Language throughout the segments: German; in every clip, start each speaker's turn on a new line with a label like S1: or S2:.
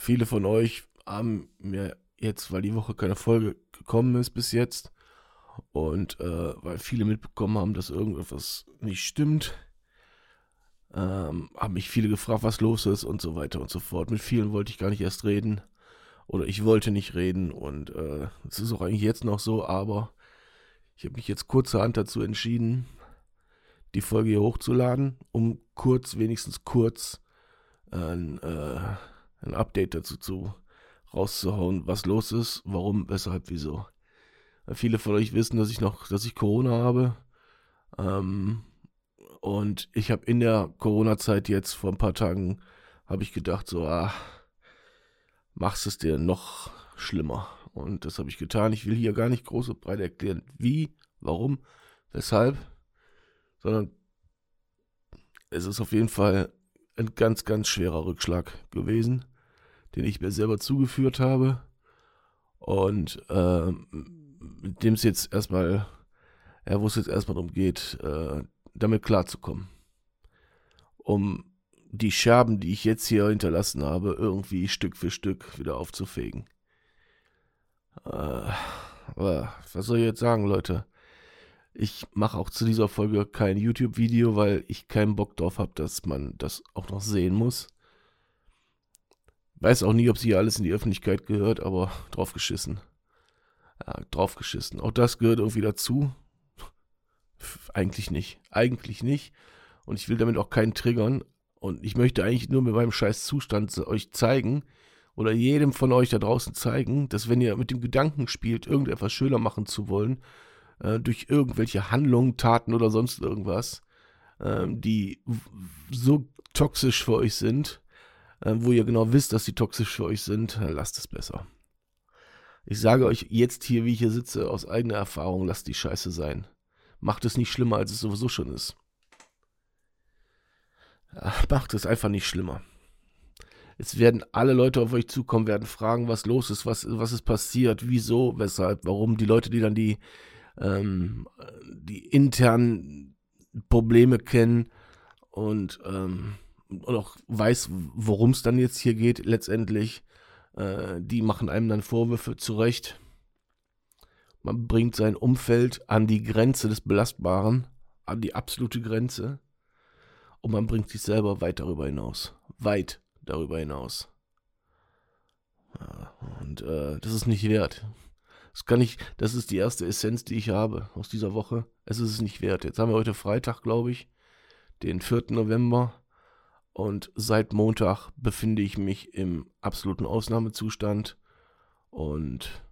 S1: Viele von euch haben mir jetzt, weil die Woche keine Folge gekommen ist bis jetzt und äh, weil viele mitbekommen haben, dass irgendetwas nicht stimmt, ähm, haben mich viele gefragt, was los ist und so weiter und so fort. Mit vielen wollte ich gar nicht erst reden oder ich wollte nicht reden und äh, es äh, ist auch eigentlich jetzt noch so, aber ich habe mich jetzt kurzerhand dazu entschieden, die Folge hier hochzuladen, um kurz, wenigstens kurz, ein, äh, ein Update dazu zu rauszuhauen, was los ist, warum, weshalb, wieso. Viele von euch wissen, dass ich noch, dass ich Corona habe. Ähm, und ich habe in der Corona-Zeit jetzt vor ein paar Tagen habe ich gedacht, so, ah, machst es dir noch schlimmer. Und das habe ich getan. Ich will hier gar nicht groß und breit erklären, wie, warum, weshalb, sondern es ist auf jeden Fall ein ganz, ganz schwerer Rückschlag gewesen, den ich mir selber zugeführt habe und äh, mit dem es jetzt erstmal, ja, wo es jetzt erstmal darum geht, äh, damit klarzukommen. Um die Scherben, die ich jetzt hier hinterlassen habe, irgendwie Stück für Stück wieder aufzufegen. Äh, aber was soll ich jetzt sagen, Leute? Ich mache auch zu dieser Folge kein YouTube-Video, weil ich keinen Bock drauf habe, dass man das auch noch sehen muss. Weiß auch nie, ob sie hier alles in die Öffentlichkeit gehört, aber drauf geschissen. Ja, drauf geschissen. Auch das gehört irgendwie dazu. Eigentlich nicht. Eigentlich nicht. Und ich will damit auch keinen triggern. Und ich möchte eigentlich nur mit meinem scheiß Zustand euch zeigen oder jedem von euch da draußen zeigen, dass wenn ihr mit dem Gedanken spielt, irgendetwas schöner machen zu wollen, äh, durch irgendwelche Handlungen, Taten oder sonst irgendwas, äh, die so toxisch für euch sind, äh, wo ihr genau wisst, dass sie toxisch für euch sind, lasst es besser. Ich sage euch jetzt hier, wie ich hier sitze, aus eigener Erfahrung, lasst die Scheiße sein. Macht es nicht schlimmer, als es sowieso schon ist. Macht es einfach nicht schlimmer. Es werden alle Leute auf euch zukommen, werden fragen, was los ist, was, was ist passiert, wieso, weshalb, warum. Die Leute, die dann die, ähm, die internen Probleme kennen und, ähm, und auch weiß, worum es dann jetzt hier geht, letztendlich, äh, die machen einem dann Vorwürfe zurecht. Man bringt sein Umfeld an die Grenze des Belastbaren, an die absolute Grenze. Und man bringt sich selber weit darüber hinaus. Weit darüber hinaus. Und äh, das ist nicht wert. Das kann ich, das ist die erste Essenz, die ich habe aus dieser Woche. Es ist es nicht wert. Jetzt haben wir heute Freitag, glaube ich, den 4. November. Und seit Montag befinde ich mich im absoluten Ausnahmezustand. Und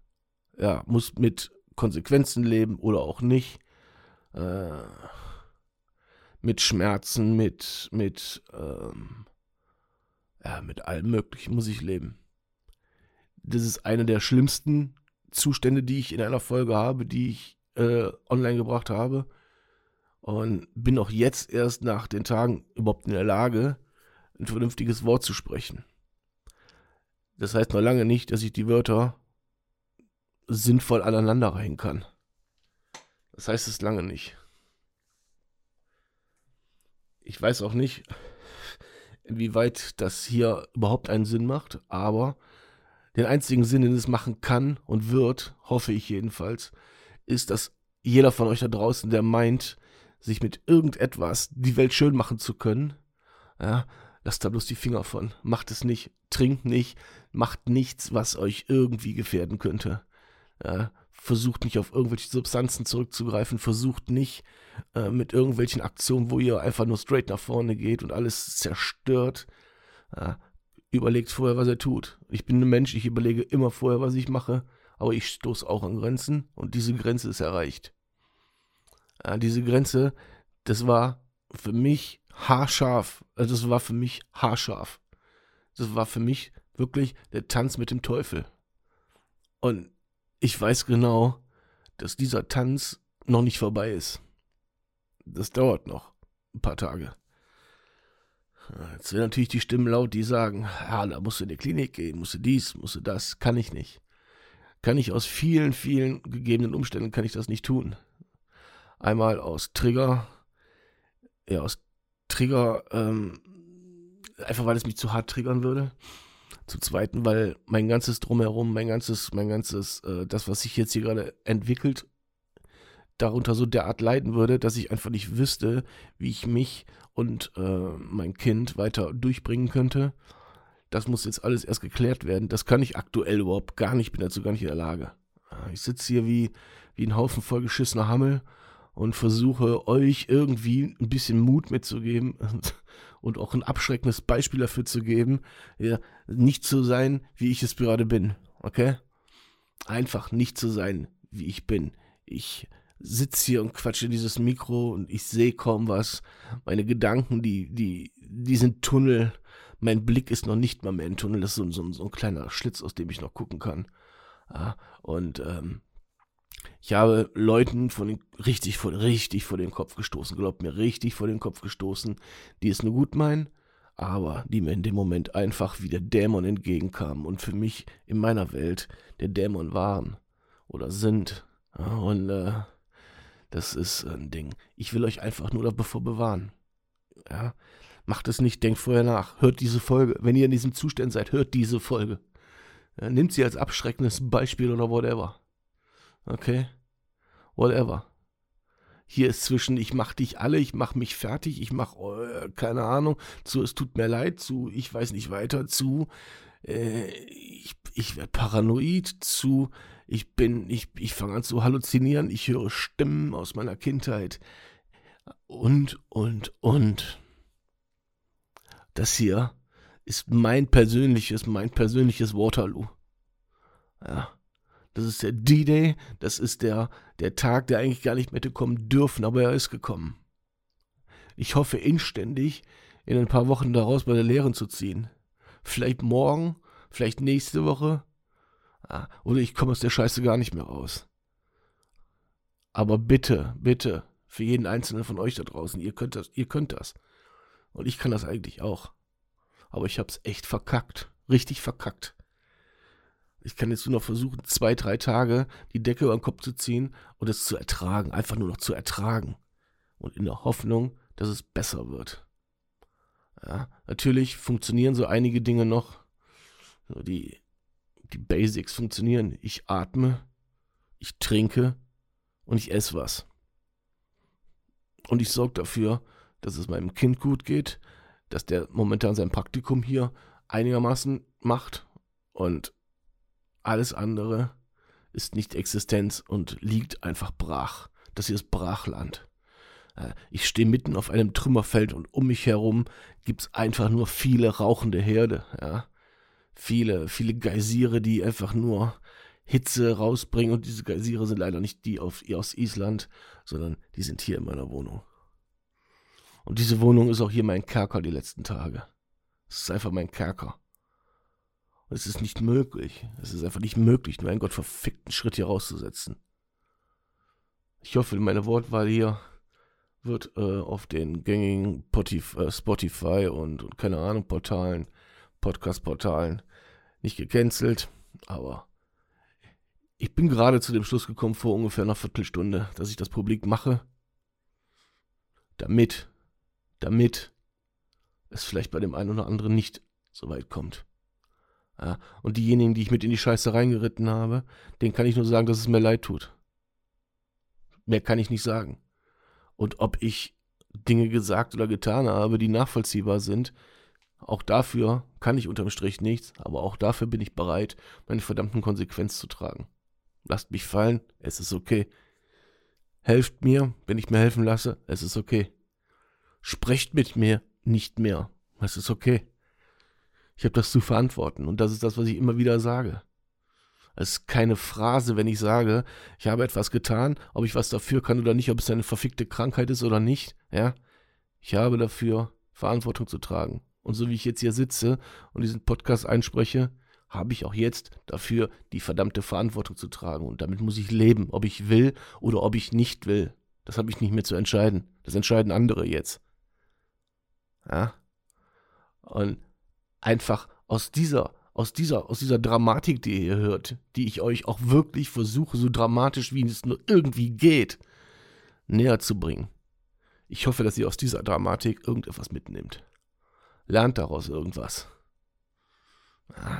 S1: ja, muss mit Konsequenzen leben oder auch nicht. Äh, mit Schmerzen, mit, mit, ähm, ja, mit allem Möglichen muss ich leben. Das ist einer der schlimmsten Zustände, die ich in einer Folge habe, die ich äh, online gebracht habe. Und bin auch jetzt erst nach den Tagen überhaupt in der Lage, ein vernünftiges Wort zu sprechen. Das heißt noch lange nicht, dass ich die Wörter sinnvoll aneinander reihen kann. Das heißt es lange nicht. Ich weiß auch nicht, inwieweit das hier überhaupt einen Sinn macht, aber den einzigen Sinn, den es machen kann und wird, hoffe ich jedenfalls, ist, dass jeder von euch da draußen, der meint, sich mit irgendetwas die Welt schön machen zu können, ja, lasst da bloß die Finger von. Macht es nicht, trinkt nicht, macht nichts, was euch irgendwie gefährden könnte. Ja, versucht nicht auf irgendwelche Substanzen zurückzugreifen, versucht nicht äh, mit irgendwelchen Aktionen, wo ihr einfach nur straight nach vorne geht und alles zerstört. Ja, überlegt vorher, was er tut. Ich bin ein Mensch, ich überlege immer vorher, was ich mache, aber ich stoße auch an Grenzen und diese Grenze ist erreicht. Ja, diese Grenze, das war für mich haarscharf. Also das war für mich haarscharf. Das war für mich Wirklich der Tanz mit dem Teufel. Und ich weiß genau, dass dieser Tanz noch nicht vorbei ist. Das dauert noch ein paar Tage. Jetzt werden natürlich die Stimmen laut, die sagen, ja, da musst du in die Klinik gehen, musst du dies, musst du das. Kann ich nicht. Kann ich aus vielen, vielen gegebenen Umständen kann ich das nicht tun. Einmal aus Trigger, ja, aus Trigger, ähm, einfach weil es mich zu hart triggern würde. Zum Zweiten, weil mein ganzes Drumherum, mein ganzes, mein ganzes, äh, das, was sich jetzt hier gerade entwickelt, darunter so derart leiden würde, dass ich einfach nicht wüsste, wie ich mich und äh, mein Kind weiter durchbringen könnte. Das muss jetzt alles erst geklärt werden. Das kann ich aktuell überhaupt gar nicht, bin dazu gar nicht in der Lage. Ich sitze hier wie, wie ein Haufen vollgeschissener Hammel und versuche euch irgendwie ein bisschen Mut mitzugeben und auch ein abschreckendes Beispiel dafür zu geben, ja, nicht zu sein, wie ich es gerade bin. Okay? Einfach nicht zu sein, wie ich bin. Ich sitze hier und quatsche in dieses Mikro und ich sehe kaum was. Meine Gedanken, die, die, die sind Tunnel. Mein Blick ist noch nicht mal mehr ein Tunnel. Das ist so, so, so ein kleiner Schlitz, aus dem ich noch gucken kann. Und ähm, ich habe Leuten von den, richtig, vor, richtig vor den Kopf gestoßen, glaubt mir, richtig vor den Kopf gestoßen, die es nur gut meinen, aber die mir in dem Moment einfach wie der Dämon entgegenkamen und für mich in meiner Welt der Dämon waren oder sind. Und äh, das ist ein Ding. Ich will euch einfach nur davor bewahren. Ja, macht es nicht, denkt vorher nach. Hört diese Folge. Wenn ihr in diesem Zustand seid, hört diese Folge. Ja, nimmt sie als abschreckendes Beispiel oder whatever. Okay? Whatever. Hier ist zwischen, ich mach dich alle, ich mach mich fertig, ich mach, äh, keine Ahnung, zu, es tut mir leid, zu, ich weiß nicht weiter, zu, äh, ich, ich werde paranoid, zu, ich bin, ich, ich fange an zu halluzinieren, ich höre Stimmen aus meiner Kindheit und, und, und. Das hier ist mein persönliches, mein persönliches Waterloo. Ja. Das ist der D-Day, das ist der, der Tag, der eigentlich gar nicht mehr hätte kommen dürfen, aber er ist gekommen. Ich hoffe inständig, in ein paar Wochen daraus bei der Lehren zu ziehen. Vielleicht morgen, vielleicht nächste Woche, Ah, oder ich komme aus der Scheiße gar nicht mehr raus. Aber bitte, bitte, für jeden einzelnen von euch da draußen, ihr könnt das, ihr könnt das. Und ich kann das eigentlich auch. Aber ich hab's echt verkackt. Richtig verkackt. Ich kann jetzt nur noch versuchen, zwei, drei Tage die Decke über den Kopf zu ziehen und es zu ertragen. Einfach nur noch zu ertragen. Und in der Hoffnung, dass es besser wird. Ja, natürlich funktionieren so einige Dinge noch. So die die Basics funktionieren. Ich atme, ich trinke und ich esse was. Und ich sorge dafür, dass es meinem Kind gut geht, dass der momentan sein Praktikum hier einigermaßen macht und alles andere ist nicht Existenz und liegt einfach brach. Das hier ist Brachland. Äh, ich stehe mitten auf einem Trümmerfeld und um mich herum gibt es einfach nur viele rauchende Herde. Ja viele, viele Geysire, die einfach nur Hitze rausbringen. Und diese Geysire sind leider nicht die auf, aus Island, sondern die sind hier in meiner Wohnung. Und diese Wohnung ist auch hier mein Kerker die letzten Tage. Es ist einfach mein Kerker. Es ist nicht möglich. Es ist einfach nicht möglich, nur einen gottverfickten Schritt hier rauszusetzen. Ich hoffe, meine Wortwahl hier wird äh, auf den gängigen äh, Spotify und, und keine Ahnung Portalen, Podcast-Portalen nicht gecancelt, aber ich bin gerade zu dem Schluss gekommen vor ungefähr einer Viertelstunde, dass ich das publik mache, damit, damit es vielleicht bei dem einen oder anderen nicht so weit kommt. Ja, und diejenigen, die ich mit in die Scheiße reingeritten habe, denen kann ich nur sagen, dass es mir leid tut. Mehr kann ich nicht sagen. Und ob ich Dinge gesagt oder getan habe, die nachvollziehbar sind, auch dafür kann ich unterm Strich nichts, aber auch dafür bin ich bereit, meine verdammten Konsequenzen zu tragen. Lasst mich fallen, es ist okay. Helft mir, wenn ich mir helfen lasse, es ist okay. Sprecht mit mir nicht mehr, es ist okay. Ich habe das zu verantworten und das ist das, was ich immer wieder sage. Es ist keine Phrase, wenn ich sage, ich habe etwas getan, ob ich was dafür kann oder nicht, ob es eine verfickte Krankheit ist oder nicht, ja. Ich habe dafür Verantwortung zu tragen Und so wie ich jetzt hier sitze und diesen Podcast einspreche, habe ich auch jetzt dafür die verdammte Verantwortung zu tragen. Und damit muss ich leben, ob ich will oder ob ich nicht will. Das habe ich nicht mehr zu entscheiden. Das entscheiden andere jetzt. Ja. Und einfach aus dieser, aus dieser, aus dieser Dramatik, die ihr hört, die ich euch auch wirklich versuche, so dramatisch wie es nur irgendwie geht, näher zu bringen. Ich hoffe, dass ihr aus dieser Dramatik irgendetwas mitnehmt. Lernt daraus irgendwas.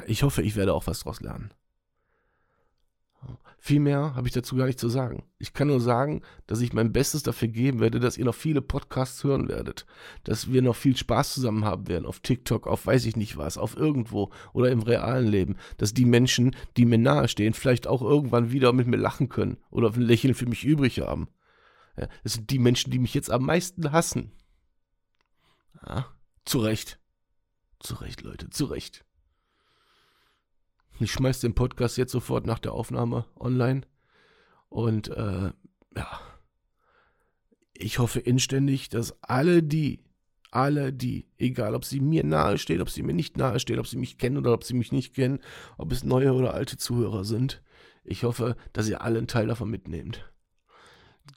S1: Ich hoffe, ich werde auch was daraus lernen. Viel mehr habe ich dazu gar nicht zu sagen. Ich kann nur sagen, dass ich mein Bestes dafür geben werde, dass ihr noch viele Podcasts hören werdet. Dass wir noch viel Spaß zusammen haben werden. Auf TikTok, auf weiß ich nicht was, auf irgendwo oder im realen Leben. Dass die Menschen, die mir nahestehen, vielleicht auch irgendwann wieder mit mir lachen können oder ein Lächeln für mich übrig haben. Ja, das sind die Menschen, die mich jetzt am meisten hassen. Ja, zu Recht. Zu Recht, Leute, zu Recht. Ich schmeiß den Podcast jetzt sofort nach der Aufnahme online. Und äh, ja, ich hoffe inständig, dass alle die, alle die, egal ob sie mir nahe stehen, ob sie mir nicht nahe stehen, ob sie mich kennen oder ob sie mich nicht kennen, ob es neue oder alte Zuhörer sind, ich hoffe, dass ihr alle einen Teil davon mitnehmt.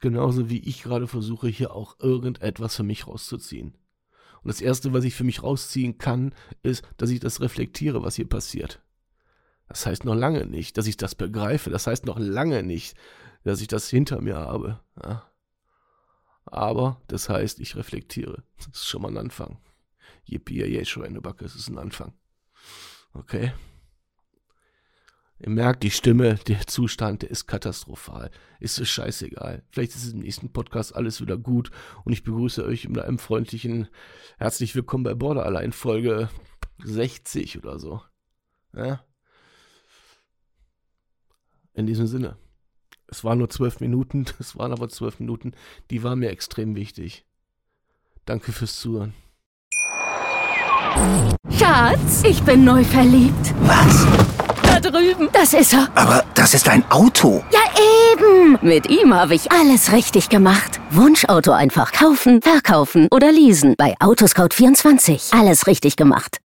S1: Genauso wie ich gerade versuche, hier auch irgendetwas für mich rauszuziehen. Und das Erste, was ich für mich rausziehen kann, ist, dass ich das reflektiere, was hier passiert. Das heißt noch lange nicht, dass ich das begreife. Das heißt noch lange nicht, dass ich das hinter mir habe. Ja. Aber das heißt, ich reflektiere. Das ist schon mal ein Anfang. Yippie, je, Schweinebacke, das ist ein Anfang. Okay? Ihr merkt, die Stimme, der Zustand, der ist katastrophal. Ist es scheißegal. Vielleicht ist es im nächsten Podcast alles wieder gut und ich begrüße euch mit einem freundlichen Herzlich willkommen bei Borderline Folge 60 oder so. Ja? In diesem Sinne. Es waren nur zwölf Minuten, es waren aber zwölf Minuten, die waren mir extrem wichtig. Danke fürs Zuhören.
S2: Schatz, ich bin neu verliebt.
S3: Was?
S2: Da drüben. Das ist er.
S3: Aber das ist ein Auto.
S2: Ja, eben. Mit ihm habe ich alles richtig gemacht. Wunschauto einfach kaufen, verkaufen oder leasen. Bei Autoscout24. Alles richtig gemacht.